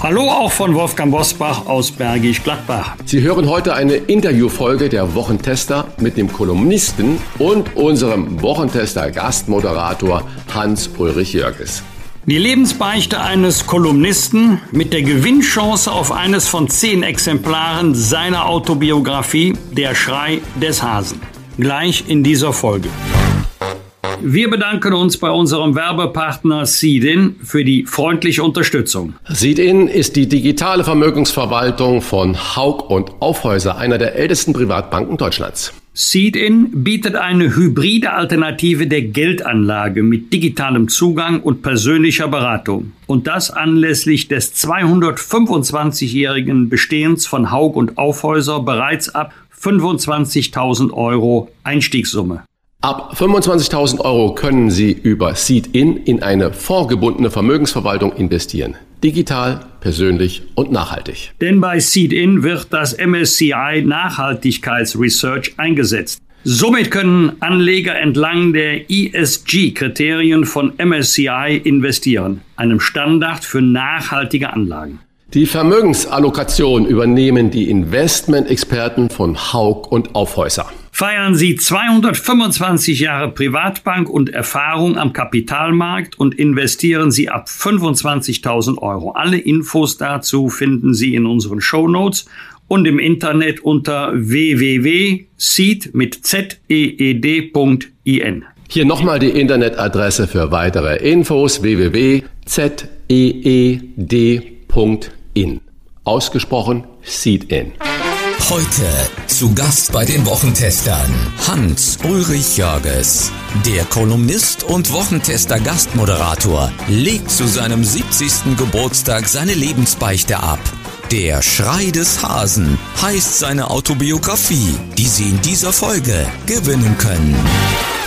Hallo auch von Wolfgang Bosbach aus Bergisch Gladbach. Sie hören heute eine Interviewfolge der Wochentester mit dem Kolumnisten und unserem Wochentester Gastmoderator Hans-Ulrich Jörges. Die Lebensbeichte eines Kolumnisten mit der Gewinnchance auf eines von zehn Exemplaren seiner Autobiografie Der Schrei des Hasen. Gleich in dieser Folge. Wir bedanken uns bei unserem Werbepartner Seedin für die freundliche Unterstützung. Seedin ist die digitale Vermögensverwaltung von Haug und Aufhäuser, einer der ältesten Privatbanken Deutschlands. Seedin bietet eine hybride Alternative der Geldanlage mit digitalem Zugang und persönlicher Beratung. Und das anlässlich des 225-jährigen Bestehens von Haug und Aufhäuser bereits ab 25.000 Euro Einstiegssumme. Ab 25.000 Euro können Sie über Seed-In in eine vorgebundene Vermögensverwaltung investieren. Digital, persönlich und nachhaltig. Denn bei Seed-In wird das MSCI Nachhaltigkeitsresearch eingesetzt. Somit können Anleger entlang der ESG-Kriterien von MSCI investieren, einem Standard für nachhaltige Anlagen. Die Vermögensallokation übernehmen die Investmentexperten von Haug und Aufhäuser. Feiern Sie 225 Jahre Privatbank und Erfahrung am Kapitalmarkt und investieren Sie ab 25.000 Euro. Alle Infos dazu finden Sie in unseren Show Notes und im Internet unter www.seed mit zeed.in. Hier nochmal die Internetadresse für weitere Infos www.zeed.in in. Ausgesprochen Seed In. Heute zu Gast bei den Wochentestern Hans-Ulrich Jörges. Der Kolumnist und Wochentester Gastmoderator legt zu seinem 70. Geburtstag seine Lebensbeichte ab. Der Schrei des Hasen heißt seine Autobiografie, die Sie in dieser Folge gewinnen können.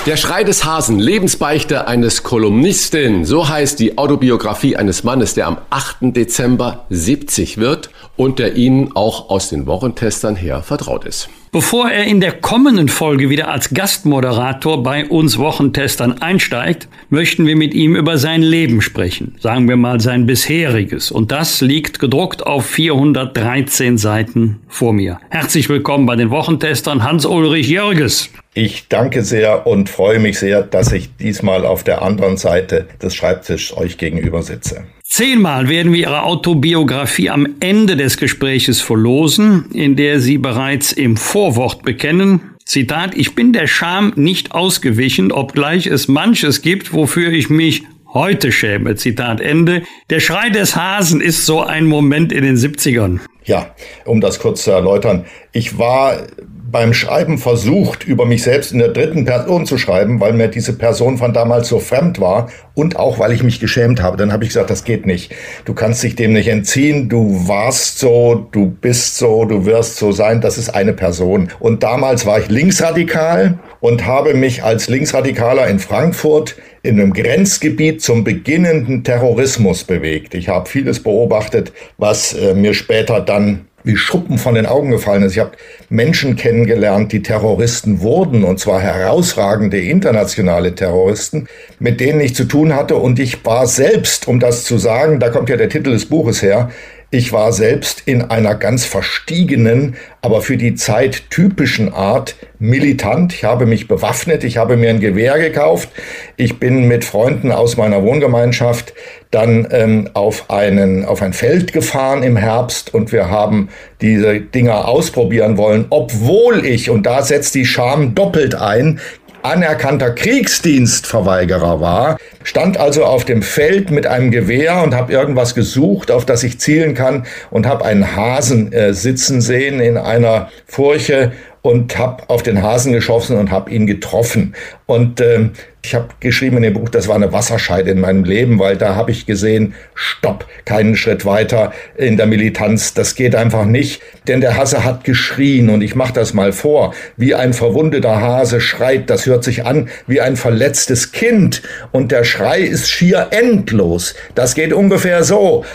Der Schrei des Hasen, Lebensbeichte eines Kolumnisten, so heißt die Autobiografie eines Mannes, der am 8. Dezember 70 wird und der Ihnen auch aus den Wochentestern her vertraut ist. Bevor er in der kommenden Folge wieder als Gastmoderator bei uns Wochentestern einsteigt, möchten wir mit ihm über sein Leben sprechen. Sagen wir mal sein bisheriges. Und das liegt gedruckt auf 413 Seiten vor mir. Herzlich willkommen bei den Wochentestern Hans-Ulrich Jörges. Ich danke sehr und freue mich sehr, dass ich diesmal auf der anderen Seite des Schreibtisches euch gegenüber sitze. Zehnmal werden wir Ihre Autobiografie am Ende des Gespräches verlosen, in der Sie bereits im Vorwort bekennen, Zitat, ich bin der Scham nicht ausgewichen, obgleich es manches gibt, wofür ich mich heute schäme. Zitat Ende. Der Schrei des Hasen ist so ein Moment in den 70ern. Ja, um das kurz zu erläutern. Ich war beim Schreiben versucht, über mich selbst in der dritten Person zu schreiben, weil mir diese Person von damals so fremd war und auch weil ich mich geschämt habe. Dann habe ich gesagt, das geht nicht. Du kannst dich dem nicht entziehen. Du warst so, du bist so, du wirst so sein. Das ist eine Person. Und damals war ich linksradikal und habe mich als Linksradikaler in Frankfurt in einem Grenzgebiet zum beginnenden Terrorismus bewegt. Ich habe vieles beobachtet, was äh, mir später dann wie Schuppen von den Augen gefallen ist. Ich habe Menschen kennengelernt, die Terroristen wurden, und zwar herausragende internationale Terroristen, mit denen ich zu tun hatte. Und ich war selbst, um das zu sagen, da kommt ja der Titel des Buches her, ich war selbst in einer ganz verstiegenen, aber für die Zeit typischen Art militant. Ich habe mich bewaffnet, ich habe mir ein Gewehr gekauft. Ich bin mit Freunden aus meiner Wohngemeinschaft dann ähm, auf, einen, auf ein Feld gefahren im Herbst und wir haben diese Dinger ausprobieren wollen, obwohl ich, und da setzt die Scham doppelt ein, anerkannter Kriegsdienstverweigerer war, stand also auf dem Feld mit einem Gewehr und habe irgendwas gesucht, auf das ich zielen kann und habe einen Hasen äh, sitzen sehen in einer Furche und habe auf den Hasen geschossen und habe ihn getroffen. Und ähm, ich habe geschrieben in dem Buch, das war eine Wasserscheide in meinem Leben, weil da habe ich gesehen, stopp, keinen Schritt weiter in der Militanz, das geht einfach nicht. Denn der Hase hat geschrien und ich mache das mal vor, wie ein verwundeter Hase schreit, das hört sich an wie ein verletztes Kind und der Schrei ist schier endlos. Das geht ungefähr so.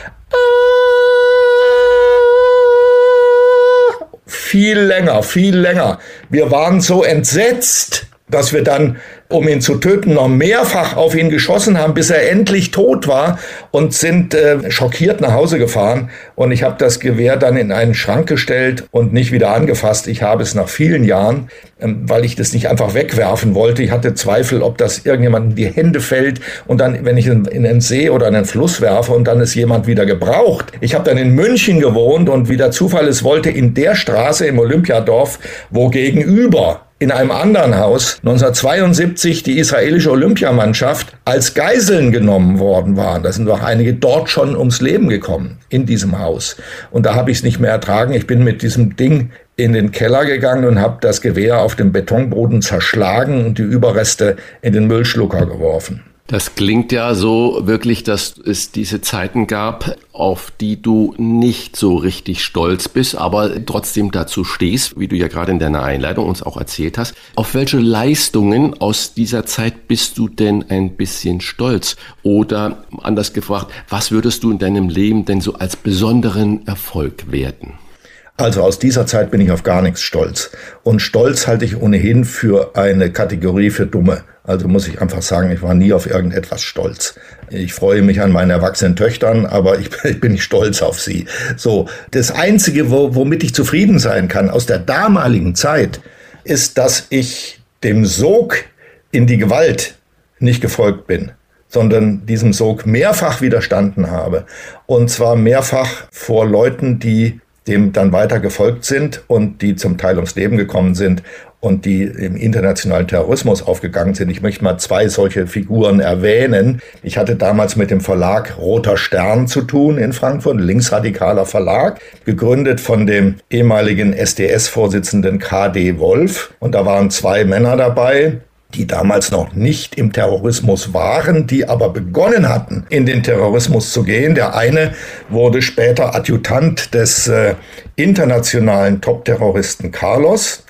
Viel länger, viel länger. Wir waren so entsetzt, dass wir dann um ihn zu töten, noch mehrfach auf ihn geschossen haben, bis er endlich tot war und sind äh, schockiert nach Hause gefahren. Und ich habe das Gewehr dann in einen Schrank gestellt und nicht wieder angefasst. Ich habe es nach vielen Jahren, ähm, weil ich das nicht einfach wegwerfen wollte. Ich hatte Zweifel, ob das irgendjemand in die Hände fällt und dann, wenn ich in, in den See oder in den Fluss werfe und dann ist jemand wieder gebraucht. Ich habe dann in München gewohnt und wie der Zufall es wollte, in der Straße im Olympiadorf, wo gegenüber in einem anderen Haus 1972 die israelische Olympiamannschaft als Geiseln genommen worden waren. Da sind auch einige dort schon ums Leben gekommen in diesem Haus. Und da habe ich es nicht mehr ertragen. Ich bin mit diesem Ding in den Keller gegangen und habe das Gewehr auf dem Betonboden zerschlagen und die Überreste in den Müllschlucker geworfen. Das klingt ja so wirklich, dass es diese Zeiten gab, auf die du nicht so richtig stolz bist, aber trotzdem dazu stehst, wie du ja gerade in deiner Einleitung uns auch erzählt hast. Auf welche Leistungen aus dieser Zeit bist du denn ein bisschen stolz? Oder anders gefragt, was würdest du in deinem Leben denn so als besonderen Erfolg werten? Also aus dieser Zeit bin ich auf gar nichts stolz. Und stolz halte ich ohnehin für eine Kategorie für Dumme. Also muss ich einfach sagen, ich war nie auf irgendetwas stolz. Ich freue mich an meine erwachsenen Töchtern, aber ich, ich bin nicht stolz auf sie. So, das Einzige, wo, womit ich zufrieden sein kann aus der damaligen Zeit, ist, dass ich dem Sog in die Gewalt nicht gefolgt bin sondern diesem Sog mehrfach widerstanden habe. Und zwar mehrfach vor Leuten, die dem dann weiter gefolgt sind und die zum Teil ums Leben gekommen sind und die im internationalen Terrorismus aufgegangen sind. Ich möchte mal zwei solche Figuren erwähnen. Ich hatte damals mit dem Verlag Roter Stern zu tun in Frankfurt, linksradikaler Verlag, gegründet von dem ehemaligen SDS-Vorsitzenden KD Wolf. Und da waren zwei Männer dabei, die damals noch nicht im Terrorismus waren, die aber begonnen hatten, in den Terrorismus zu gehen. Der eine wurde später Adjutant des äh, internationalen Top-Terroristen Carlos.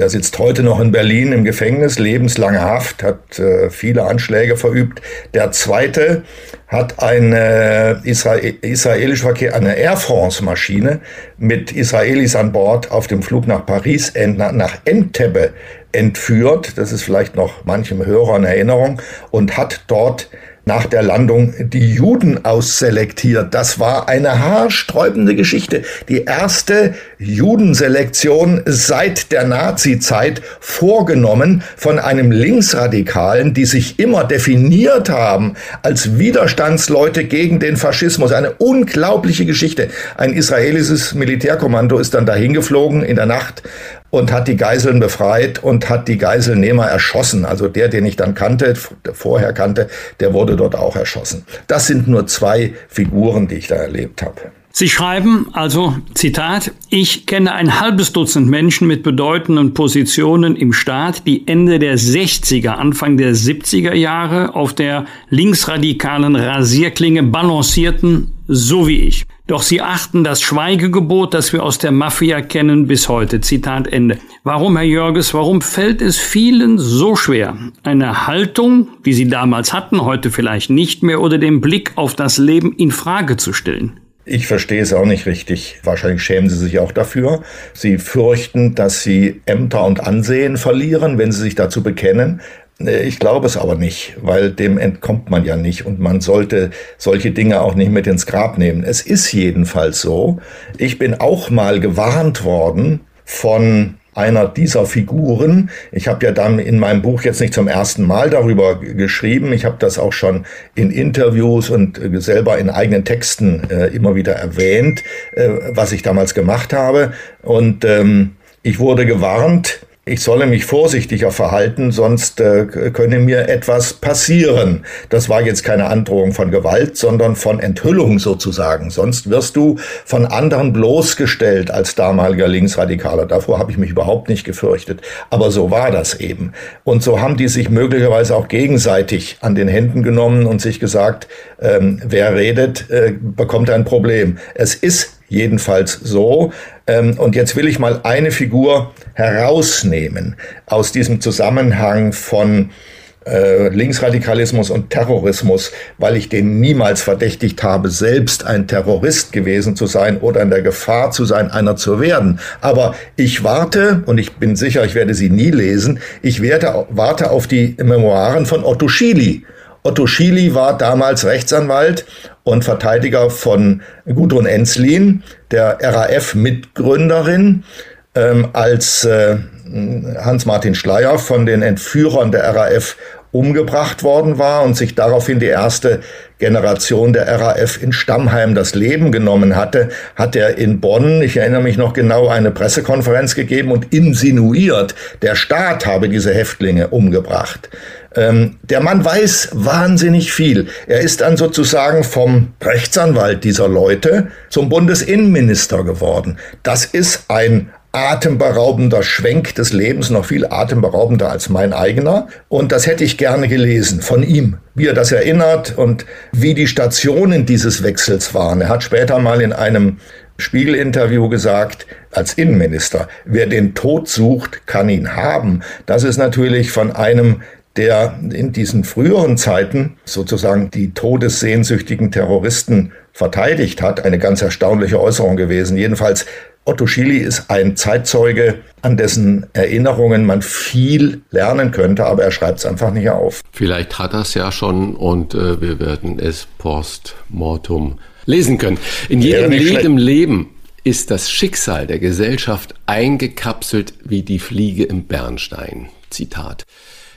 Der sitzt heute noch in Berlin im Gefängnis, lebenslange Haft, hat äh, viele Anschläge verübt. Der zweite hat eine Israel israelische Verkehr, eine Air France Maschine mit Israelis an Bord auf dem Flug nach Paris, nach Entebbe entführt. Das ist vielleicht noch manchem Hörer in Erinnerung und hat dort nach der Landung die Juden ausselektiert. Das war eine haarsträubende Geschichte. Die erste Judenselektion seit der Nazizeit vorgenommen von einem Linksradikalen, die sich immer definiert haben als Widerstandsleute gegen den Faschismus. Eine unglaubliche Geschichte. Ein israelisches Militärkommando ist dann dahin geflogen in der Nacht und hat die Geiseln befreit und hat die Geiselnehmer erschossen. Also der, den ich dann kannte, vorher kannte, der wurde dort auch erschossen. Das sind nur zwei Figuren, die ich da erlebt habe. Sie schreiben also, Zitat, ich kenne ein halbes Dutzend Menschen mit bedeutenden Positionen im Staat, die Ende der 60er, Anfang der 70er Jahre auf der linksradikalen Rasierklinge balancierten, so wie ich. Doch sie achten das Schweigegebot, das wir aus der Mafia kennen, bis heute. Zitat Ende. Warum, Herr Jörges, warum fällt es vielen so schwer, eine Haltung, die sie damals hatten, heute vielleicht nicht mehr, oder den Blick auf das Leben in Frage zu stellen? Ich verstehe es auch nicht richtig. Wahrscheinlich schämen sie sich auch dafür. Sie fürchten, dass sie Ämter und Ansehen verlieren, wenn sie sich dazu bekennen. Ich glaube es aber nicht, weil dem entkommt man ja nicht und man sollte solche Dinge auch nicht mit ins Grab nehmen. Es ist jedenfalls so. Ich bin auch mal gewarnt worden von einer dieser Figuren. Ich habe ja dann in meinem Buch jetzt nicht zum ersten Mal darüber geschrieben. Ich habe das auch schon in Interviews und äh, selber in eigenen Texten äh, immer wieder erwähnt, äh, was ich damals gemacht habe. Und ähm, ich wurde gewarnt, ich solle mich vorsichtiger verhalten, sonst äh, könne mir etwas passieren. Das war jetzt keine Androhung von Gewalt, sondern von Enthüllung sozusagen. Sonst wirst du von anderen bloßgestellt als damaliger Linksradikaler. Davor habe ich mich überhaupt nicht gefürchtet. Aber so war das eben. Und so haben die sich möglicherweise auch gegenseitig an den Händen genommen und sich gesagt, ähm, wer redet, äh, bekommt ein Problem. Es ist jedenfalls so. Ähm, und jetzt will ich mal eine Figur herausnehmen aus diesem Zusammenhang von äh, Linksradikalismus und Terrorismus, weil ich den niemals verdächtigt habe, selbst ein Terrorist gewesen zu sein oder in der Gefahr zu sein, einer zu werden. Aber ich warte, und ich bin sicher, ich werde sie nie lesen, ich werde, warte auf die Memoiren von Otto Schily. Otto Schily war damals Rechtsanwalt und Verteidiger von Gudrun Enslin, der RAF-Mitgründerin, ähm, als äh, Hans-Martin Schleier von den Entführern der RAF umgebracht worden war und sich daraufhin die erste Generation der RAF in Stammheim das Leben genommen hatte, hat er in Bonn, ich erinnere mich noch genau, eine Pressekonferenz gegeben und insinuiert, der Staat habe diese Häftlinge umgebracht. Ähm, der Mann weiß wahnsinnig viel. Er ist dann sozusagen vom Rechtsanwalt dieser Leute zum Bundesinnenminister geworden. Das ist ein atemberaubender Schwenk des Lebens, noch viel atemberaubender als mein eigener. Und das hätte ich gerne gelesen von ihm, wie er das erinnert und wie die Stationen dieses Wechsels waren. Er hat später mal in einem Spiegel-Interview gesagt, als Innenminister, wer den Tod sucht, kann ihn haben. Das ist natürlich von einem der in diesen früheren Zeiten sozusagen die todessehnsüchtigen Terroristen verteidigt hat, eine ganz erstaunliche Äußerung gewesen. Jedenfalls Otto Schily ist ein Zeitzeuge, an dessen Erinnerungen man viel lernen könnte, aber er schreibt es einfach nicht auf. Vielleicht hat er es ja schon und äh, wir werden es post mortum lesen können. In jedem, jedem Leben ist das Schicksal der Gesellschaft eingekapselt wie die Fliege im Bernstein. Zitat.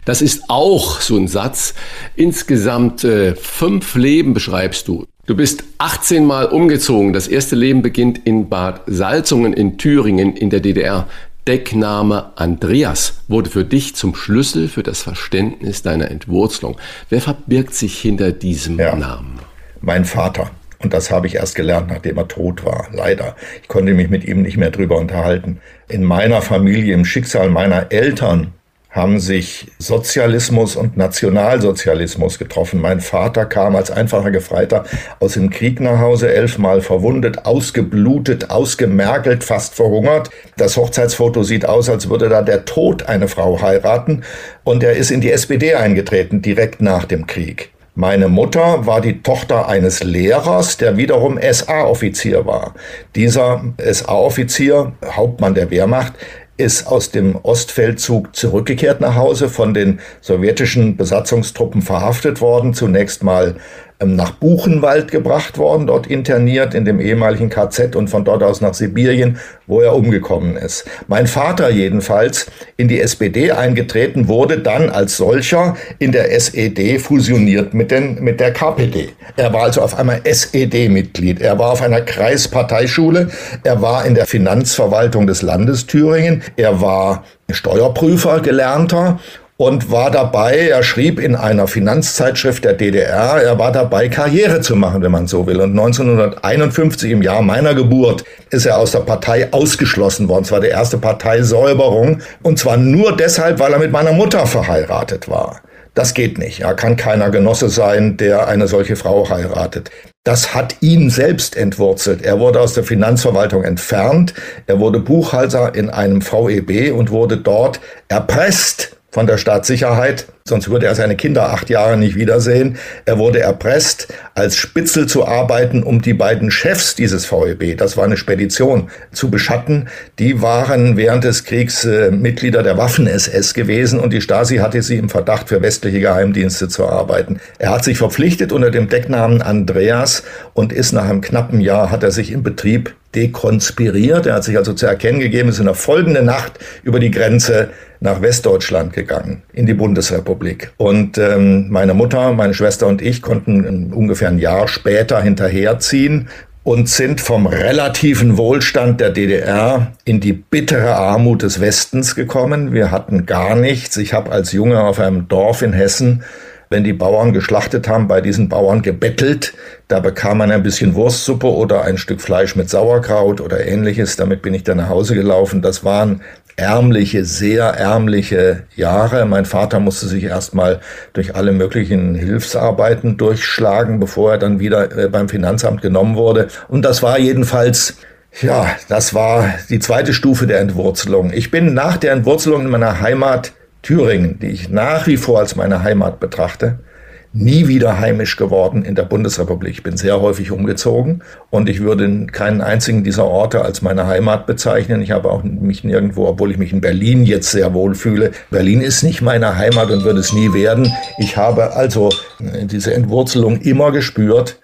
Das ist auch so ein Satz. Insgesamt äh, fünf Leben beschreibst du. Du bist 18 Mal umgezogen. Das erste Leben beginnt in Bad Salzungen in Thüringen in der DDR. Deckname Andreas wurde für dich zum Schlüssel für das Verständnis deiner Entwurzelung. Wer verbirgt sich hinter diesem ja, Namen? Mein Vater. Und das habe ich erst gelernt, nachdem er tot war. Leider. Ich konnte mich mit ihm nicht mehr drüber unterhalten. In meiner Familie, im Schicksal meiner Eltern haben sich Sozialismus und Nationalsozialismus getroffen. Mein Vater kam als einfacher Gefreiter aus dem Krieg nach Hause, elfmal verwundet, ausgeblutet, ausgemergelt, fast verhungert. Das Hochzeitsfoto sieht aus, als würde da der Tod eine Frau heiraten. Und er ist in die SPD eingetreten, direkt nach dem Krieg. Meine Mutter war die Tochter eines Lehrers, der wiederum SA-Offizier war. Dieser SA-Offizier, Hauptmann der Wehrmacht, ist aus dem Ostfeldzug zurückgekehrt nach Hause, von den sowjetischen Besatzungstruppen verhaftet worden, zunächst mal nach Buchenwald gebracht worden, dort interniert in dem ehemaligen KZ und von dort aus nach Sibirien, wo er umgekommen ist. Mein Vater jedenfalls in die SPD eingetreten, wurde dann als solcher in der SED fusioniert mit, den, mit der KPD. Er war also auf einmal SED-Mitglied. Er war auf einer Kreisparteischule. Er war in der Finanzverwaltung des Landes Thüringen. Er war Steuerprüfer, gelernter und war dabei, er schrieb in einer Finanzzeitschrift der DDR, er war dabei, Karriere zu machen, wenn man so will. Und 1951, im Jahr meiner Geburt, ist er aus der Partei ausgeschlossen worden. Es war die erste Parteisäuberung. Und zwar nur deshalb, weil er mit meiner Mutter verheiratet war. Das geht nicht. Er kann keiner Genosse sein, der eine solche Frau heiratet. Das hat ihn selbst entwurzelt. Er wurde aus der Finanzverwaltung entfernt. Er wurde Buchhalter in einem VEB und wurde dort erpresst von der Staatssicherheit, sonst würde er seine Kinder acht Jahre nicht wiedersehen. Er wurde erpresst, als Spitzel zu arbeiten, um die beiden Chefs dieses VEB, das war eine Spedition, zu beschatten. Die waren während des Kriegs äh, Mitglieder der Waffen-SS gewesen und die Stasi hatte sie im Verdacht, für westliche Geheimdienste zu arbeiten. Er hat sich verpflichtet unter dem Decknamen Andreas und ist nach einem knappen Jahr, hat er sich im Betrieb dekonspiriert. Er hat sich also zu erkennen gegeben, ist in der folgenden Nacht über die Grenze nach Westdeutschland gegangen, in die Bundesrepublik. Und ähm, meine Mutter, meine Schwester und ich konnten ungefähr ein Jahr später hinterherziehen und sind vom relativen Wohlstand der DDR in die bittere Armut des Westens gekommen. Wir hatten gar nichts. Ich habe als Junge auf einem Dorf in Hessen wenn die Bauern geschlachtet haben, bei diesen Bauern gebettelt. Da bekam man ein bisschen Wurstsuppe oder ein Stück Fleisch mit Sauerkraut oder ähnliches. Damit bin ich dann nach Hause gelaufen. Das waren ärmliche, sehr ärmliche Jahre. Mein Vater musste sich erstmal durch alle möglichen Hilfsarbeiten durchschlagen, bevor er dann wieder äh, beim Finanzamt genommen wurde. Und das war jedenfalls ja, das war die zweite Stufe der Entwurzelung. Ich bin nach der Entwurzelung in meiner Heimat Thüringen, die ich nach wie vor als meine Heimat betrachte, nie wieder heimisch geworden in der Bundesrepublik. Ich bin sehr häufig umgezogen und ich würde keinen einzigen dieser Orte als meine Heimat bezeichnen. Ich habe auch mich nirgendwo, obwohl ich mich in Berlin jetzt sehr wohl fühle. Berlin ist nicht meine Heimat und wird es nie werden. Ich habe also diese Entwurzelung immer gespürt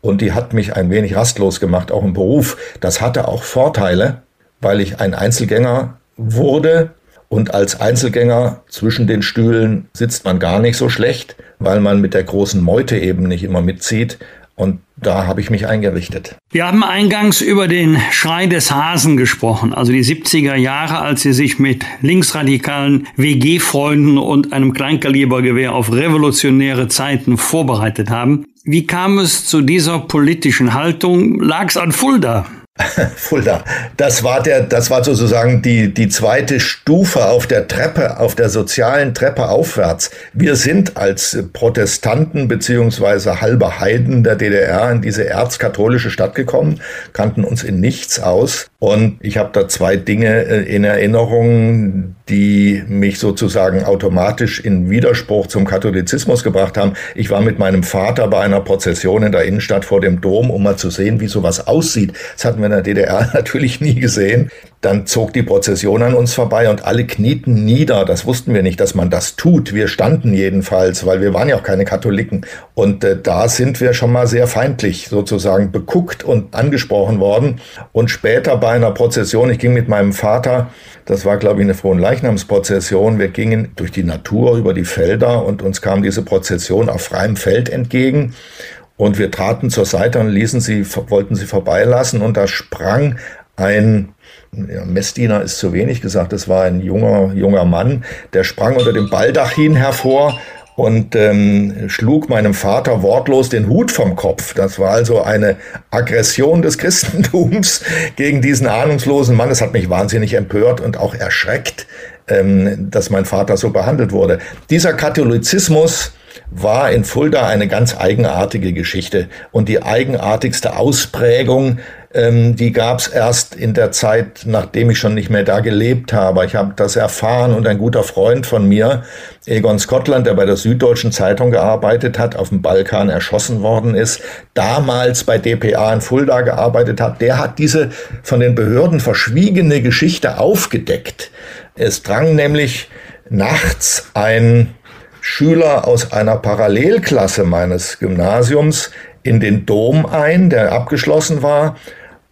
und die hat mich ein wenig rastlos gemacht, auch im Beruf. Das hatte auch Vorteile, weil ich ein Einzelgänger wurde und als Einzelgänger zwischen den Stühlen sitzt man gar nicht so schlecht, weil man mit der großen Meute eben nicht immer mitzieht. Und da habe ich mich eingerichtet. Wir haben eingangs über den Schrei des Hasen gesprochen, also die 70er Jahre, als Sie sich mit linksradikalen WG-Freunden und einem Kleinkalibergewehr auf revolutionäre Zeiten vorbereitet haben. Wie kam es zu dieser politischen Haltung? Lag es an Fulda? Fulda. Das war der, das war sozusagen die, die zweite Stufe auf der Treppe, auf der sozialen Treppe aufwärts. Wir sind als Protestanten beziehungsweise halbe Heiden der DDR in diese erzkatholische Stadt gekommen, kannten uns in nichts aus. Und ich habe da zwei Dinge äh, in Erinnerung, die mich sozusagen automatisch in Widerspruch zum Katholizismus gebracht haben. Ich war mit meinem Vater bei einer Prozession in der Innenstadt vor dem Dom, um mal zu sehen, wie sowas aussieht. Das hatten wir in der DDR natürlich nie gesehen. Dann zog die Prozession an uns vorbei und alle knieten nieder. Das wussten wir nicht, dass man das tut. Wir standen jedenfalls, weil wir waren ja auch keine Katholiken. Und äh, da sind wir schon mal sehr feindlich sozusagen beguckt und angesprochen worden. Und später bei einer Prozession, ich ging mit meinem Vater, das war glaube ich eine frohen Leichnamsprozession, wir gingen durch die Natur, über die Felder und uns kam diese Prozession auf freiem Feld entgegen. Und wir traten zur Seite und ließen sie, wollten sie vorbeilassen und da sprang ein ja, Messdiener ist zu wenig gesagt, es war ein junger, junger Mann, der sprang unter dem Baldachin hervor und ähm, schlug meinem Vater wortlos den Hut vom Kopf. Das war also eine Aggression des Christentums gegen diesen ahnungslosen Mann. Es hat mich wahnsinnig empört und auch erschreckt, ähm, dass mein Vater so behandelt wurde. Dieser Katholizismus war in Fulda eine ganz eigenartige Geschichte und die eigenartigste Ausprägung ähm, die gab es erst in der Zeit, nachdem ich schon nicht mehr da gelebt habe. Ich habe das erfahren und ein guter Freund von mir, Egon Scotland, der bei der Süddeutschen Zeitung gearbeitet hat, auf dem Balkan erschossen worden ist, damals bei DPA in Fulda gearbeitet hat, der hat diese von den Behörden verschwiegene Geschichte aufgedeckt. Es drang nämlich nachts ein Schüler aus einer Parallelklasse meines Gymnasiums in den Dom ein, der abgeschlossen war,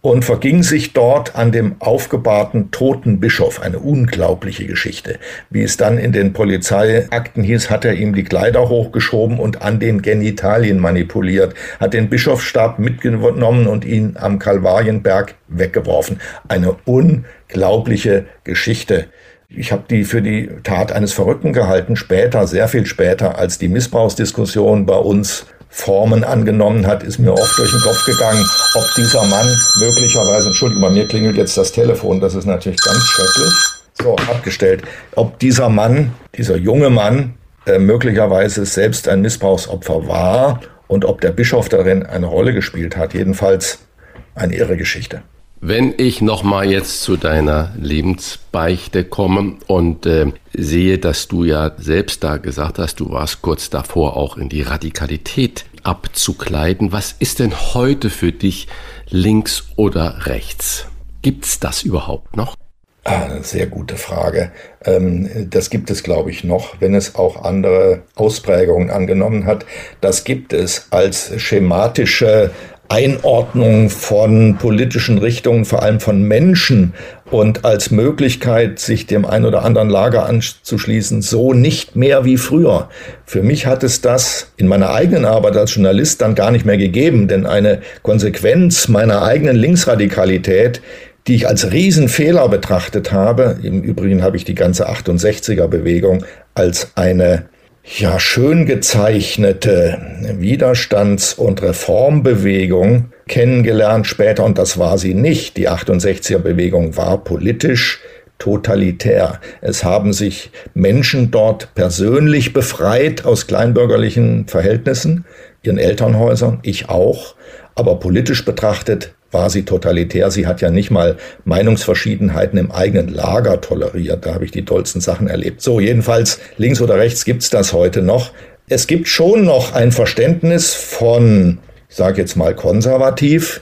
und verging sich dort an dem aufgebahrten toten Bischof. Eine unglaubliche Geschichte. Wie es dann in den Polizeiakten hieß, hat er ihm die Kleider hochgeschoben und an den Genitalien manipuliert, hat den Bischofsstab mitgenommen und ihn am Kalvarienberg weggeworfen. Eine unglaubliche Geschichte. Ich habe die für die Tat eines Verrückten gehalten, später, sehr viel später, als die Missbrauchsdiskussion bei uns Formen angenommen hat, ist mir oft durch den Kopf gegangen, ob dieser Mann möglicherweise, Entschuldigung, bei mir klingelt jetzt das Telefon, das ist natürlich ganz schrecklich. So, abgestellt. Ob dieser Mann, dieser junge Mann, äh, möglicherweise selbst ein Missbrauchsopfer war und ob der Bischof darin eine Rolle gespielt hat. Jedenfalls eine irre Geschichte. Wenn ich nochmal jetzt zu deiner Lebensbeichte komme und äh, sehe, dass du ja selbst da gesagt hast, du warst kurz davor auch in die Radikalität abzukleiden. Was ist denn heute für dich links oder rechts? Gibt's das überhaupt noch? Ah, eine sehr gute Frage. Ähm, das gibt es, glaube ich, noch, wenn es auch andere Ausprägungen angenommen hat. Das gibt es als schematische Einordnung von politischen Richtungen, vor allem von Menschen und als Möglichkeit, sich dem ein oder anderen Lager anzuschließen, so nicht mehr wie früher. Für mich hat es das in meiner eigenen Arbeit als Journalist dann gar nicht mehr gegeben, denn eine Konsequenz meiner eigenen Linksradikalität, die ich als Riesenfehler betrachtet habe, im Übrigen habe ich die ganze 68er Bewegung als eine ja, schön gezeichnete Widerstands- und Reformbewegung kennengelernt später und das war sie nicht. Die 68er Bewegung war politisch totalitär. Es haben sich Menschen dort persönlich befreit aus kleinbürgerlichen Verhältnissen, ihren Elternhäusern, ich auch, aber politisch betrachtet war sie totalitär. Sie hat ja nicht mal Meinungsverschiedenheiten im eigenen Lager toleriert. Da habe ich die tollsten Sachen erlebt. So, jedenfalls links oder rechts gibt's das heute noch. Es gibt schon noch ein Verständnis von, ich sage jetzt mal konservativ,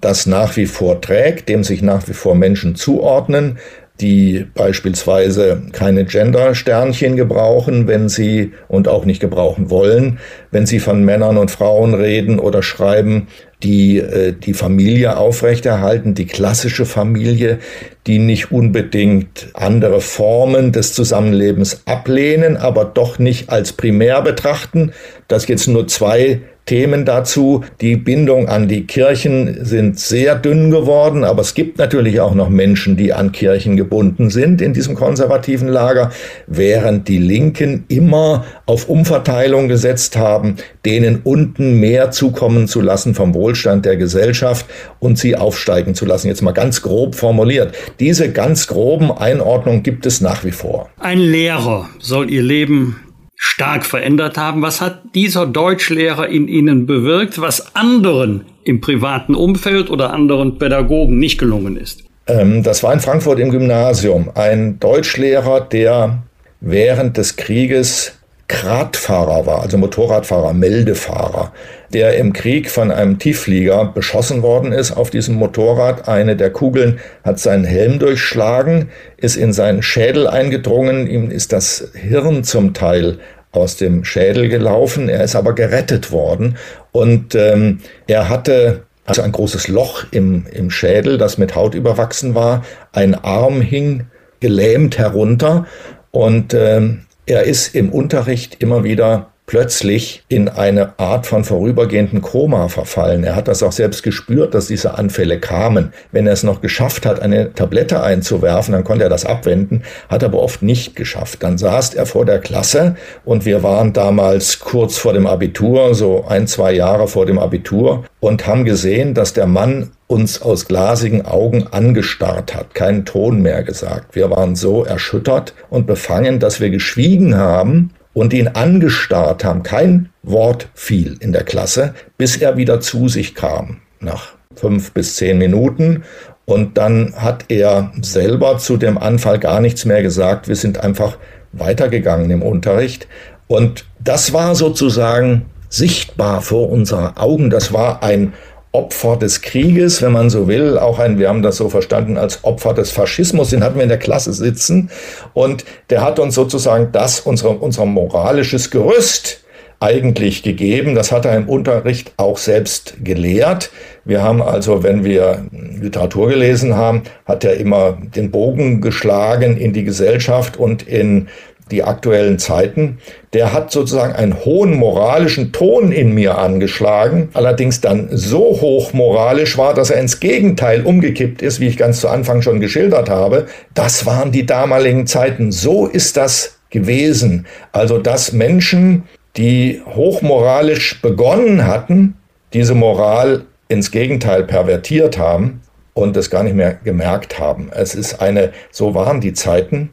das nach wie vor trägt, dem sich nach wie vor Menschen zuordnen, die beispielsweise keine Gender-Sternchen gebrauchen, wenn sie und auch nicht gebrauchen wollen, wenn sie von Männern und Frauen reden oder schreiben, die äh, die Familie aufrechterhalten, die klassische Familie, die nicht unbedingt andere Formen des Zusammenlebens ablehnen, aber doch nicht als primär betrachten. Das jetzt nur zwei Themen dazu. Die Bindung an die Kirchen sind sehr dünn geworden, aber es gibt natürlich auch noch Menschen, die an Kirchen gebunden sind in diesem konservativen Lager, während die Linken immer auf Umverteilung gesetzt haben, denen unten mehr zukommen zu lassen vom Wohlstand der Gesellschaft und sie aufsteigen zu lassen. Jetzt mal ganz grob formuliert. Diese ganz groben Einordnungen gibt es nach wie vor. Ein Lehrer soll ihr Leben stark verändert haben. Was hat dieser Deutschlehrer in Ihnen bewirkt, was anderen im privaten Umfeld oder anderen Pädagogen nicht gelungen ist? Ähm, das war in Frankfurt im Gymnasium. Ein Deutschlehrer, der während des Krieges Kratfahrer war, also Motorradfahrer, Meldefahrer, der im Krieg von einem Tiefflieger beschossen worden ist auf diesem Motorrad. Eine der Kugeln hat seinen Helm durchschlagen, ist in seinen Schädel eingedrungen, ihm ist das Hirn zum Teil aus dem Schädel gelaufen, er ist aber gerettet worden. Und ähm, er hatte also ein großes Loch im, im Schädel, das mit Haut überwachsen war, ein Arm hing gelähmt herunter. Und ähm, er ist im Unterricht immer wieder plötzlich in eine Art von vorübergehenden Koma verfallen. Er hat das auch selbst gespürt, dass diese Anfälle kamen. Wenn er es noch geschafft hat, eine Tablette einzuwerfen, dann konnte er das abwenden, hat aber oft nicht geschafft. Dann saß er vor der Klasse und wir waren damals kurz vor dem Abitur, so ein, zwei Jahre vor dem Abitur und haben gesehen, dass der Mann uns aus glasigen Augen angestarrt hat, keinen Ton mehr gesagt. Wir waren so erschüttert und befangen, dass wir geschwiegen haben und ihn angestarrt haben. Kein Wort fiel in der Klasse, bis er wieder zu sich kam, nach fünf bis zehn Minuten. Und dann hat er selber zu dem Anfall gar nichts mehr gesagt. Wir sind einfach weitergegangen im Unterricht. Und das war sozusagen sichtbar vor unseren Augen. Das war ein Opfer des Krieges, wenn man so will, auch ein, wir haben das so verstanden, als Opfer des Faschismus, den hatten wir in der Klasse sitzen und der hat uns sozusagen das, unser, unser moralisches Gerüst eigentlich gegeben. Das hat er im Unterricht auch selbst gelehrt. Wir haben also, wenn wir Literatur gelesen haben, hat er immer den Bogen geschlagen in die Gesellschaft und in die aktuellen Zeiten, der hat sozusagen einen hohen moralischen Ton in mir angeschlagen, allerdings dann so hoch moralisch war, dass er ins Gegenteil umgekippt ist, wie ich ganz zu Anfang schon geschildert habe. Das waren die damaligen Zeiten. So ist das gewesen. Also, dass Menschen, die hochmoralisch begonnen hatten, diese Moral ins Gegenteil pervertiert haben und es gar nicht mehr gemerkt haben. Es ist eine, so waren die Zeiten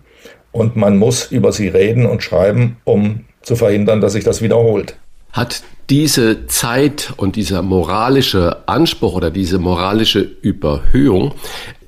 und man muss über sie reden und schreiben, um zu verhindern, dass sich das wiederholt. Hat diese Zeit und dieser moralische Anspruch oder diese moralische Überhöhung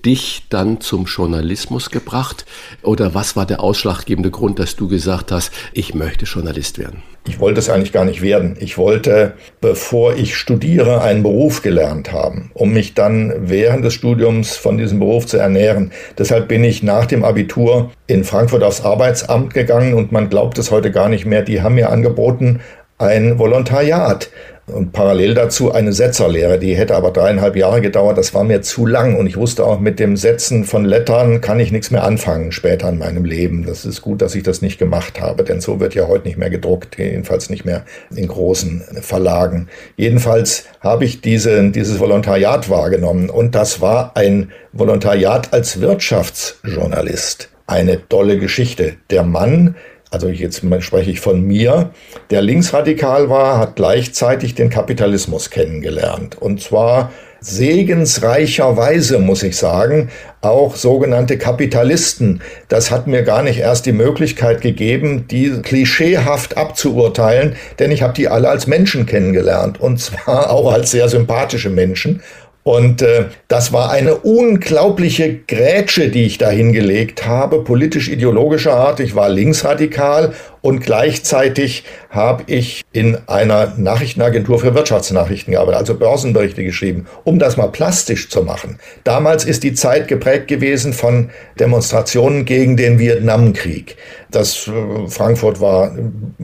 dich dann zum Journalismus gebracht? Oder was war der ausschlaggebende Grund, dass du gesagt hast, ich möchte Journalist werden? Ich wollte es eigentlich gar nicht werden. Ich wollte, bevor ich studiere, einen Beruf gelernt haben, um mich dann während des Studiums von diesem Beruf zu ernähren. Deshalb bin ich nach dem Abitur in Frankfurt aufs Arbeitsamt gegangen und man glaubt es heute gar nicht mehr. Die haben mir angeboten ein Volontariat und parallel dazu eine Setzerlehre. Die hätte aber dreieinhalb Jahre gedauert. Das war mir zu lang und ich wusste auch, mit dem Setzen von Lettern kann ich nichts mehr anfangen später in meinem Leben. Das ist gut, dass ich das nicht gemacht habe, denn so wird ja heute nicht mehr gedruckt, jedenfalls nicht mehr in großen Verlagen. Jedenfalls habe ich diese, dieses Volontariat wahrgenommen und das war ein Volontariat als Wirtschaftsjournalist. Eine tolle Geschichte. Der Mann, also jetzt spreche ich von mir, der linksradikal war, hat gleichzeitig den Kapitalismus kennengelernt. Und zwar segensreicherweise, muss ich sagen, auch sogenannte Kapitalisten. Das hat mir gar nicht erst die Möglichkeit gegeben, die klischeehaft abzuurteilen, denn ich habe die alle als Menschen kennengelernt und zwar auch als sehr sympathische Menschen. Und äh, das war eine unglaubliche Grätsche, die ich da hingelegt habe, politisch-ideologischer Art. Ich war linksradikal und gleichzeitig habe ich in einer Nachrichtenagentur für Wirtschaftsnachrichten gearbeitet, also Börsenberichte geschrieben, um das mal plastisch zu machen. Damals ist die Zeit geprägt gewesen von Demonstrationen gegen den Vietnamkrieg. Das äh, Frankfurt war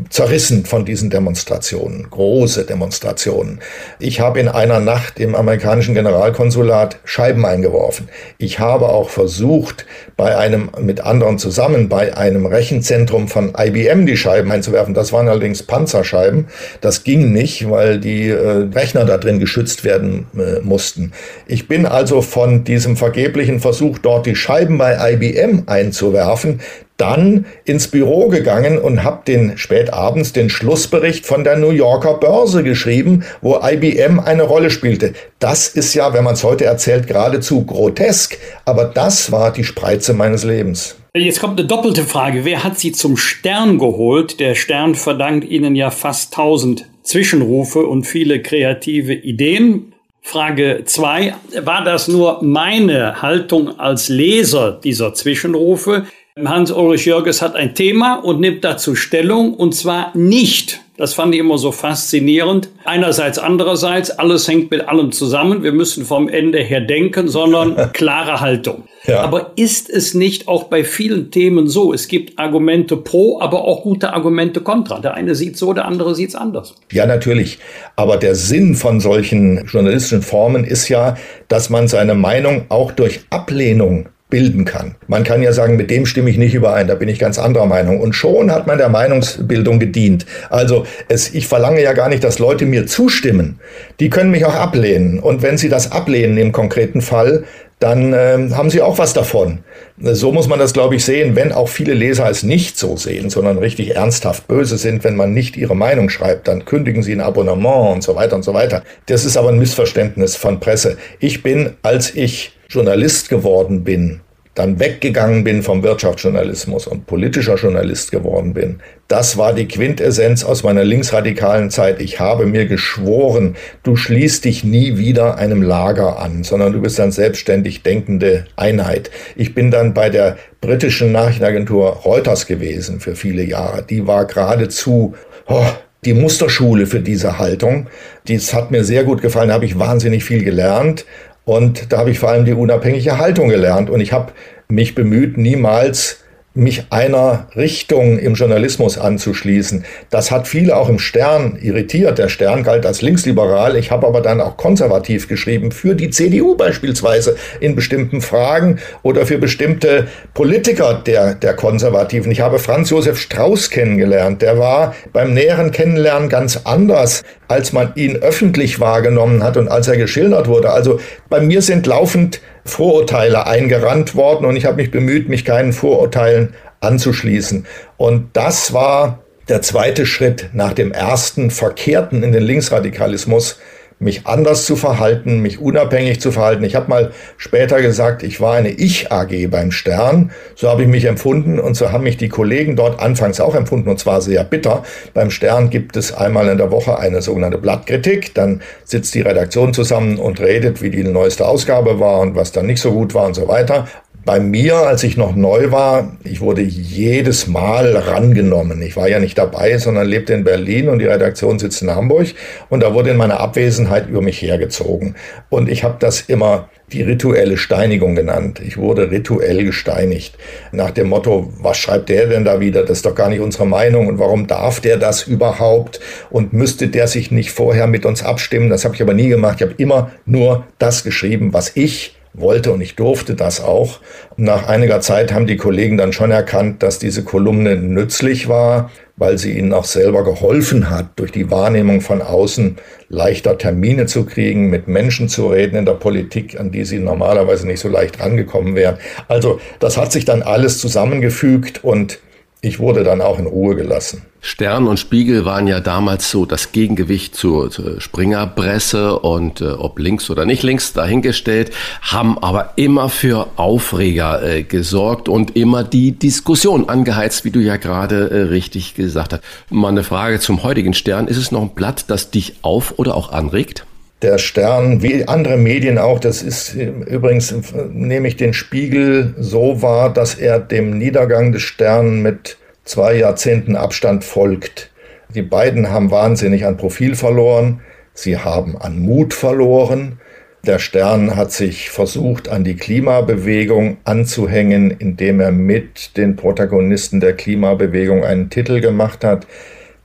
zerrissen von diesen Demonstrationen, große Demonstrationen. Ich habe in einer Nacht im amerikanischen Generalkonsulat Scheiben eingeworfen. Ich habe auch versucht, bei einem mit anderen zusammen bei einem Rechenzentrum von IBM die Scheiben einzuwerfen. Das waren allerdings Panzerscheiben. Das ging nicht, weil die äh, Rechner da drin geschützt werden äh, mussten. Ich bin also von diesem vergeblichen Versuch, dort die Scheiben bei IBM einzuwerfen, dann ins Büro gegangen und habe den spätabends den Schlussbericht von der New Yorker Börse geschrieben, wo IBM eine Rolle spielte. Das ist ja, wenn man es heute erzählt, geradezu grotesk, aber das war die Spreize meines Lebens. Jetzt kommt eine doppelte Frage. Wer hat Sie zum Stern geholt? Der Stern verdankt Ihnen ja fast 1000 Zwischenrufe und viele kreative Ideen. Frage zwei: War das nur meine Haltung als Leser dieser Zwischenrufe? Hans-Ulrich Jörges hat ein Thema und nimmt dazu Stellung und zwar nicht das fand ich immer so faszinierend. Einerseits, andererseits, alles hängt mit allem zusammen. Wir müssen vom Ende her denken, sondern klare Haltung. Ja. Aber ist es nicht auch bei vielen Themen so? Es gibt Argumente pro, aber auch gute Argumente kontra. Der eine sieht so, der andere sieht es anders. Ja, natürlich. Aber der Sinn von solchen journalistischen Formen ist ja, dass man seine Meinung auch durch Ablehnung bilden kann. Man kann ja sagen, mit dem stimme ich nicht überein, da bin ich ganz anderer Meinung. Und schon hat man der Meinungsbildung gedient. Also es, ich verlange ja gar nicht, dass Leute mir zustimmen. Die können mich auch ablehnen. Und wenn sie das ablehnen im konkreten Fall, dann äh, haben sie auch was davon. So muss man das, glaube ich, sehen, wenn auch viele Leser es nicht so sehen, sondern richtig ernsthaft böse sind, wenn man nicht ihre Meinung schreibt, dann kündigen sie ein Abonnement und so weiter und so weiter. Das ist aber ein Missverständnis von Presse. Ich bin, als ich Journalist geworden bin, dann weggegangen bin vom Wirtschaftsjournalismus und politischer Journalist geworden bin, das war die Quintessenz aus meiner linksradikalen Zeit. Ich habe mir geschworen, du schließt dich nie wieder einem Lager an, sondern du bist eine selbstständig denkende Einheit. Ich bin dann bei der britischen Nachrichtenagentur Reuters gewesen für viele Jahre. Die war geradezu oh, die Musterschule für diese Haltung. Dies hat mir sehr gut gefallen, da habe ich wahnsinnig viel gelernt. Und da habe ich vor allem die unabhängige Haltung gelernt. Und ich habe mich bemüht, niemals mich einer Richtung im Journalismus anzuschließen. Das hat viele auch im Stern irritiert. Der Stern galt als linksliberal. Ich habe aber dann auch konservativ geschrieben, für die CDU beispielsweise in bestimmten Fragen oder für bestimmte Politiker der, der Konservativen. Ich habe Franz Josef Strauß kennengelernt. Der war beim näheren Kennenlernen ganz anders, als man ihn öffentlich wahrgenommen hat und als er geschildert wurde. Also bei mir sind laufend Vorurteile eingerannt worden und ich habe mich bemüht, mich keinen Vorurteilen anzuschließen. Und das war der zweite Schritt nach dem ersten Verkehrten in den Linksradikalismus, mich anders zu verhalten, mich unabhängig zu verhalten. Ich habe mal später gesagt, ich war eine Ich-AG beim Stern. So habe ich mich empfunden und so haben mich die Kollegen dort anfangs auch empfunden und zwar sehr bitter. Beim Stern gibt es einmal in der Woche eine sogenannte Blattkritik. Dann sitzt die Redaktion zusammen und redet, wie die neueste Ausgabe war und was dann nicht so gut war und so weiter. Bei mir, als ich noch neu war, ich wurde jedes Mal rangenommen. Ich war ja nicht dabei, sondern lebte in Berlin und die Redaktion sitzt in Hamburg. Und da wurde in meiner Abwesenheit über mich hergezogen. Und ich habe das immer die rituelle Steinigung genannt. Ich wurde rituell gesteinigt. Nach dem Motto, was schreibt der denn da wieder? Das ist doch gar nicht unsere Meinung. Und warum darf der das überhaupt? Und müsste der sich nicht vorher mit uns abstimmen? Das habe ich aber nie gemacht. Ich habe immer nur das geschrieben, was ich wollte und ich durfte das auch. Nach einiger Zeit haben die Kollegen dann schon erkannt, dass diese Kolumne nützlich war, weil sie ihnen auch selber geholfen hat, durch die Wahrnehmung von außen leichter Termine zu kriegen, mit Menschen zu reden in der Politik, an die sie normalerweise nicht so leicht rangekommen wären. Also das hat sich dann alles zusammengefügt und ich wurde dann auch in Ruhe gelassen. Stern und Spiegel waren ja damals so das Gegengewicht zur, zur Springerpresse und äh, ob links oder nicht links dahingestellt, haben aber immer für Aufreger äh, gesorgt und immer die Diskussion angeheizt, wie du ja gerade äh, richtig gesagt hast. Mal eine Frage zum heutigen Stern. Ist es noch ein Blatt, das dich auf oder auch anregt? Der Stern, wie andere Medien auch, das ist übrigens, nehme ich den Spiegel so wahr, dass er dem Niedergang des Stern mit zwei Jahrzehnten Abstand folgt. Die beiden haben wahnsinnig an Profil verloren, sie haben an Mut verloren. Der Stern hat sich versucht, an die Klimabewegung anzuhängen, indem er mit den Protagonisten der Klimabewegung einen Titel gemacht hat.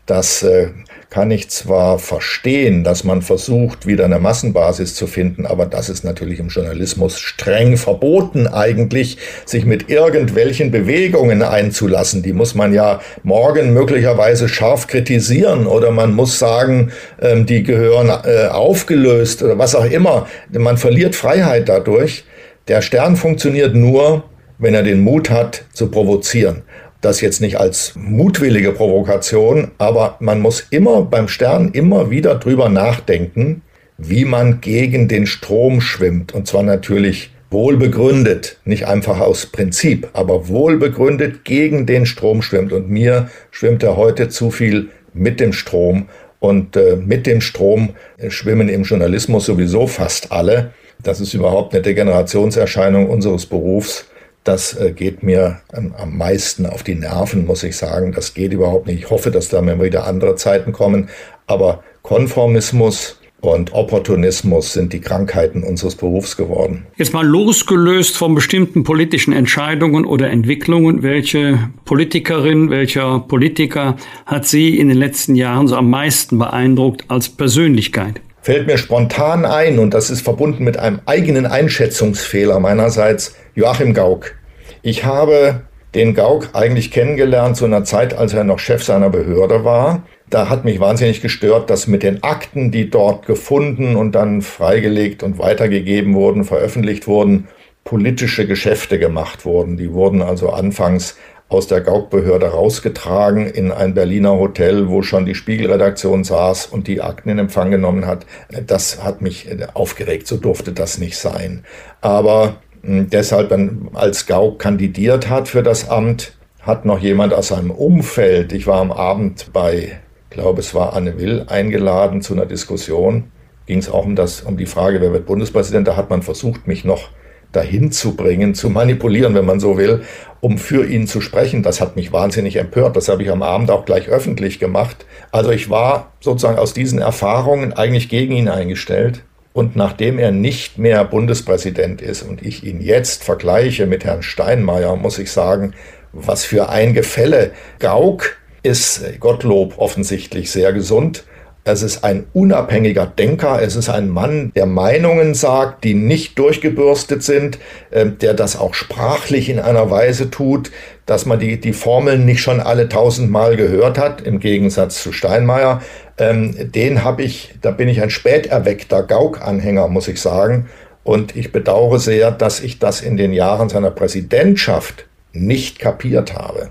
Das äh, kann ich zwar verstehen, dass man versucht, wieder eine Massenbasis zu finden, aber das ist natürlich im Journalismus streng verboten eigentlich, sich mit irgendwelchen Bewegungen einzulassen. Die muss man ja morgen möglicherweise scharf kritisieren oder man muss sagen, ähm, die gehören äh, aufgelöst oder was auch immer. Man verliert Freiheit dadurch. Der Stern funktioniert nur, wenn er den Mut hat zu provozieren. Das jetzt nicht als mutwillige Provokation, aber man muss immer beim Stern immer wieder drüber nachdenken, wie man gegen den Strom schwimmt. Und zwar natürlich wohlbegründet, nicht einfach aus Prinzip, aber wohlbegründet gegen den Strom schwimmt. Und mir schwimmt er heute zu viel mit dem Strom. Und äh, mit dem Strom schwimmen im Journalismus sowieso fast alle. Das ist überhaupt eine Degenerationserscheinung unseres Berufs. Das äh, geht mir am meisten auf die Nerven, muss ich sagen. Das geht überhaupt nicht. Ich hoffe, dass da mal wieder andere Zeiten kommen. Aber Konformismus und Opportunismus sind die Krankheiten unseres Berufs geworden. Jetzt mal losgelöst von bestimmten politischen Entscheidungen oder Entwicklungen, welche Politikerin, welcher Politiker hat Sie in den letzten Jahren so am meisten beeindruckt als Persönlichkeit? Fällt mir spontan ein, und das ist verbunden mit einem eigenen Einschätzungsfehler meinerseits, Joachim Gauck. Ich habe den Gauck eigentlich kennengelernt zu einer Zeit, als er noch Chef seiner Behörde war. Da hat mich wahnsinnig gestört, dass mit den Akten, die dort gefunden und dann freigelegt und weitergegeben wurden, veröffentlicht wurden, politische Geschäfte gemacht wurden. Die wurden also anfangs aus der Gauk-Behörde rausgetragen in ein Berliner Hotel, wo schon die Spiegelredaktion saß und die Akten in Empfang genommen hat. Das hat mich aufgeregt, so durfte das nicht sein. Aber hm, deshalb, als Gauck kandidiert hat für das Amt, hat noch jemand aus seinem Umfeld, ich war am Abend bei, glaube es war Anne Will, eingeladen zu einer Diskussion, ging es auch um, das, um die Frage, wer wird Bundespräsident, da hat man versucht, mich noch dahin zu bringen, zu manipulieren, wenn man so will, um für ihn zu sprechen. Das hat mich wahnsinnig empört. Das habe ich am Abend auch gleich öffentlich gemacht. Also ich war sozusagen aus diesen Erfahrungen eigentlich gegen ihn eingestellt. Und nachdem er nicht mehr Bundespräsident ist und ich ihn jetzt vergleiche mit Herrn Steinmeier, muss ich sagen, was für ein Gefälle. Gauck ist Gottlob offensichtlich sehr gesund. Es ist ein unabhängiger Denker. Es ist ein Mann, der Meinungen sagt, die nicht durchgebürstet sind, äh, der das auch sprachlich in einer Weise tut, dass man die, die Formeln nicht schon alle tausendmal gehört hat, im Gegensatz zu Steinmeier. Ähm, den habe ich, da bin ich ein spät erweckter Gauk-Anhänger, muss ich sagen. Und ich bedauere sehr, dass ich das in den Jahren seiner Präsidentschaft nicht kapiert habe.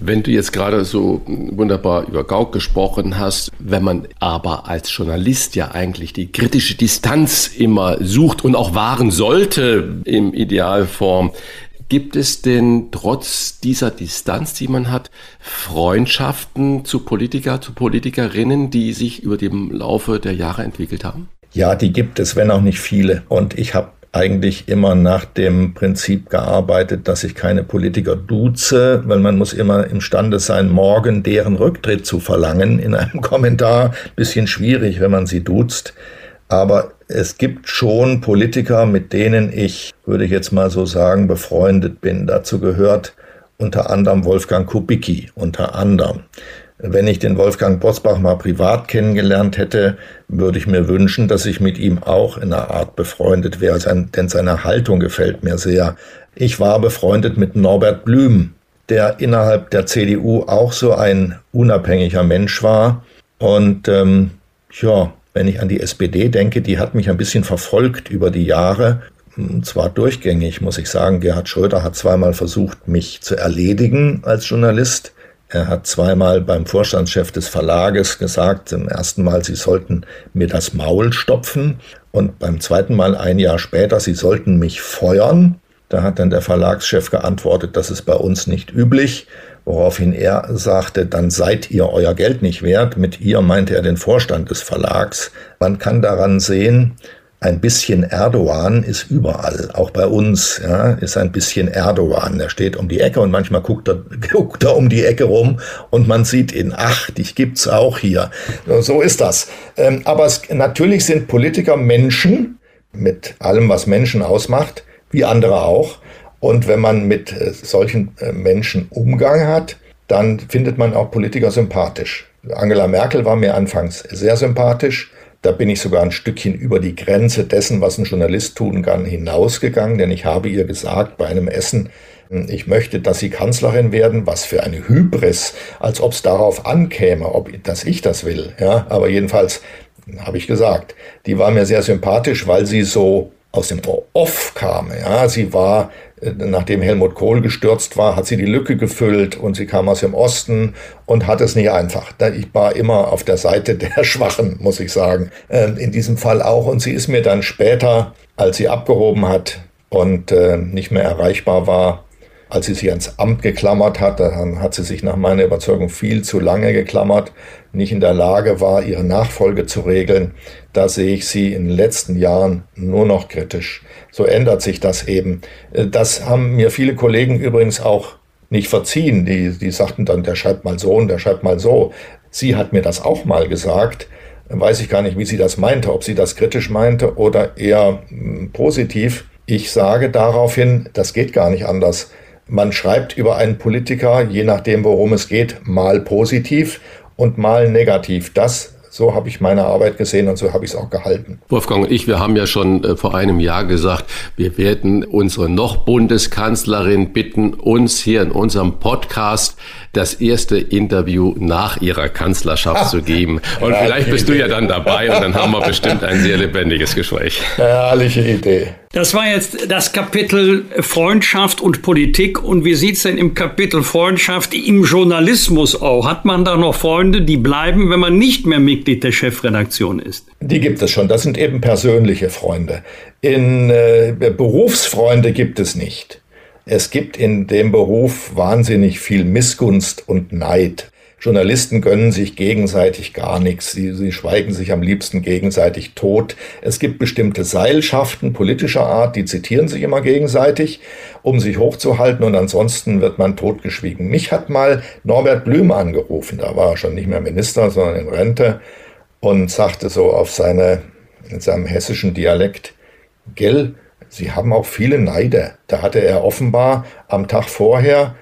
Wenn du jetzt gerade so wunderbar über Gauck gesprochen hast, wenn man aber als Journalist ja eigentlich die kritische Distanz immer sucht und auch wahren sollte im Idealform, Gibt es denn trotz dieser Distanz, die man hat, Freundschaften zu Politiker, zu Politikerinnen, die sich über dem Laufe der Jahre entwickelt haben? Ja, die gibt es, wenn auch nicht viele. Und ich habe eigentlich immer nach dem Prinzip gearbeitet, dass ich keine Politiker duze, weil man muss immer imstande sein, morgen deren Rücktritt zu verlangen in einem Kommentar. Bisschen schwierig, wenn man sie duzt. Aber es gibt schon Politiker, mit denen ich, würde ich jetzt mal so sagen, befreundet bin. Dazu gehört unter anderem Wolfgang Kubicki, unter anderem. Wenn ich den Wolfgang Bosbach mal privat kennengelernt hätte, würde ich mir wünschen, dass ich mit ihm auch in einer Art befreundet wäre, denn seine Haltung gefällt mir sehr. Ich war befreundet mit Norbert Blüm, der innerhalb der CDU auch so ein unabhängiger Mensch war. Und ähm, ja, wenn ich an die SPD denke, die hat mich ein bisschen verfolgt über die Jahre. Und zwar durchgängig, muss ich sagen. Gerhard Schröder hat zweimal versucht, mich zu erledigen als Journalist. Er hat zweimal beim Vorstandschef des Verlages gesagt, im ersten Mal, sie sollten mir das Maul stopfen und beim zweiten Mal ein Jahr später, sie sollten mich feuern. Da hat dann der Verlagschef geantwortet, das ist bei uns nicht üblich, woraufhin er sagte, dann seid ihr euer Geld nicht wert. Mit ihr meinte er den Vorstand des Verlags. Man kann daran sehen, ein bisschen Erdogan ist überall, auch bei uns, ja, ist ein bisschen Erdogan. Er steht um die Ecke und manchmal guckt er, guckt er um die Ecke rum und man sieht ihn, ach, dich gibt's auch hier. So ist das. Ähm, aber es, natürlich sind Politiker Menschen mit allem, was Menschen ausmacht, wie andere auch. Und wenn man mit äh, solchen äh, Menschen Umgang hat, dann findet man auch Politiker sympathisch. Angela Merkel war mir anfangs sehr sympathisch. Da bin ich sogar ein Stückchen über die Grenze dessen, was ein Journalist tun kann, hinausgegangen, denn ich habe ihr gesagt bei einem Essen, ich möchte, dass Sie Kanzlerin werden. Was für eine Hybris, als ob es darauf ankäme, ob, dass ich das will. Ja, aber jedenfalls habe ich gesagt, die war mir sehr sympathisch, weil sie so aus dem Off kam. Ja, sie war äh, nachdem Helmut Kohl gestürzt war, hat sie die Lücke gefüllt und sie kam aus dem Osten und hat es nicht einfach. Ich war immer auf der Seite der Schwachen, muss ich sagen. Ähm, in diesem Fall auch. Und sie ist mir dann später, als sie abgehoben hat und äh, nicht mehr erreichbar war, als sie sich ans Amt geklammert hat, dann hat sie sich nach meiner Überzeugung viel zu lange geklammert, nicht in der Lage war, ihre Nachfolge zu regeln. Da sehe ich sie in den letzten Jahren nur noch kritisch. So ändert sich das eben. Äh, das haben mir viele Kollegen übrigens auch nicht verziehen. Die, die sagten dann, der schreibt mal so und der schreibt mal so. Sie hat mir das auch mal gesagt. Weiß ich gar nicht, wie sie das meinte, ob sie das kritisch meinte oder eher hm, positiv. Ich sage daraufhin, das geht gar nicht anders. Man schreibt über einen Politiker, je nachdem, worum es geht, mal positiv und mal negativ. Das so habe ich meine Arbeit gesehen und so habe ich es auch gehalten. Wolfgang und ich, wir haben ja schon äh, vor einem Jahr gesagt, wir werden unsere noch Bundeskanzlerin bitten, uns hier in unserem Podcast das erste Interview nach ihrer Kanzlerschaft zu geben. Und vielleicht bist Idee. du ja dann dabei und dann haben wir bestimmt ein sehr lebendiges Gespräch. Herrliche Idee. Das war jetzt das Kapitel Freundschaft und Politik. Und wie sieht's denn im Kapitel Freundschaft im Journalismus auch? Hat man da noch Freunde, die bleiben, wenn man nicht mehr Mitglied der Chefredaktion ist? Die gibt es schon. Das sind eben persönliche Freunde. In äh, Berufsfreunde gibt es nicht. Es gibt in dem Beruf wahnsinnig viel Missgunst und Neid. Journalisten gönnen sich gegenseitig gar nichts. Sie, sie schweigen sich am liebsten gegenseitig tot. Es gibt bestimmte Seilschaften politischer Art, die zitieren sich immer gegenseitig, um sich hochzuhalten und ansonsten wird man totgeschwiegen. Mich hat mal Norbert Blüm angerufen, da war er schon nicht mehr Minister, sondern in Rente und sagte so auf seine, in seinem hessischen Dialekt, Gell, Sie haben auch viele Neider. Da hatte er offenbar am Tag vorher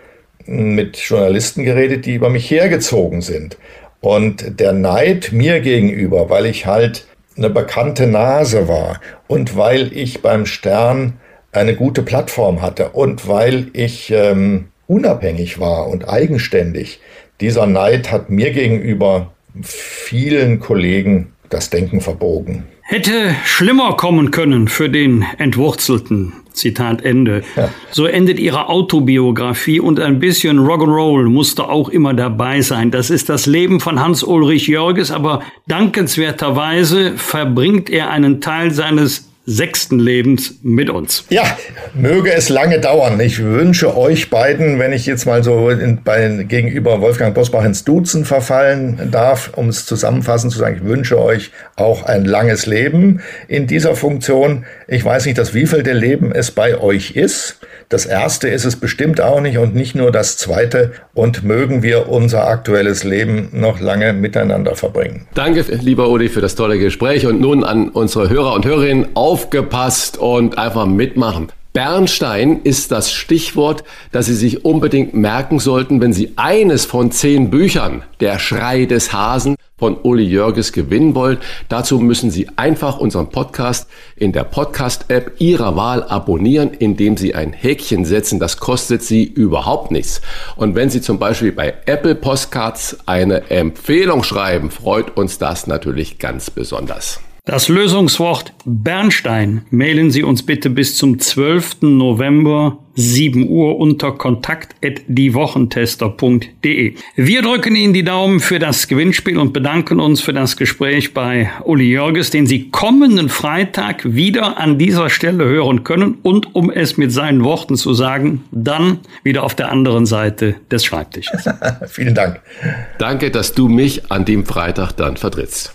mit Journalisten geredet, die über mich hergezogen sind. Und der Neid mir gegenüber, weil ich halt eine bekannte Nase war und weil ich beim Stern eine gute Plattform hatte und weil ich ähm, unabhängig war und eigenständig, dieser Neid hat mir gegenüber vielen Kollegen das Denken verbogen. Hätte schlimmer kommen können für den Entwurzelten. Zitat Ende. Ja. So endet ihre Autobiografie und ein bisschen Rock'n'Roll musste auch immer dabei sein. Das ist das Leben von Hans-Ulrich Jörges, aber dankenswerterweise verbringt er einen Teil seines sechsten Lebens mit uns. Ja, möge es lange dauern. Ich wünsche euch beiden, wenn ich jetzt mal so in, bei, gegenüber Wolfgang Bosbach ins Duzen verfallen darf, um es zusammenfassend zu sagen, ich wünsche euch auch ein langes Leben in dieser Funktion. Ich weiß nicht, das wievielte Leben es bei euch ist. Das erste ist es bestimmt auch nicht und nicht nur das zweite. Und mögen wir unser aktuelles Leben noch lange miteinander verbringen. Danke, lieber Uli, für das tolle Gespräch. Und nun an unsere Hörer und Hörerinnen aufgepasst und einfach mitmachen. Bernstein ist das Stichwort, das Sie sich unbedingt merken sollten, wenn Sie eines von zehn Büchern, Der Schrei des Hasen von Uli Jörges gewinnen wollen. Dazu müssen Sie einfach unseren Podcast in der Podcast-App Ihrer Wahl abonnieren, indem Sie ein Häkchen setzen. Das kostet Sie überhaupt nichts. Und wenn Sie zum Beispiel bei Apple Postcards eine Empfehlung schreiben, freut uns das natürlich ganz besonders. Das Lösungswort Bernstein mailen Sie uns bitte bis zum 12. November 7 Uhr unter kontakt@diewochentester.de. Wir drücken Ihnen die Daumen für das Gewinnspiel und bedanken uns für das Gespräch bei Uli Jörges, den Sie kommenden Freitag wieder an dieser Stelle hören können und um es mit seinen Worten zu sagen, dann wieder auf der anderen Seite des Schreibtisches. Vielen Dank. Danke, dass du mich an dem Freitag dann vertrittst.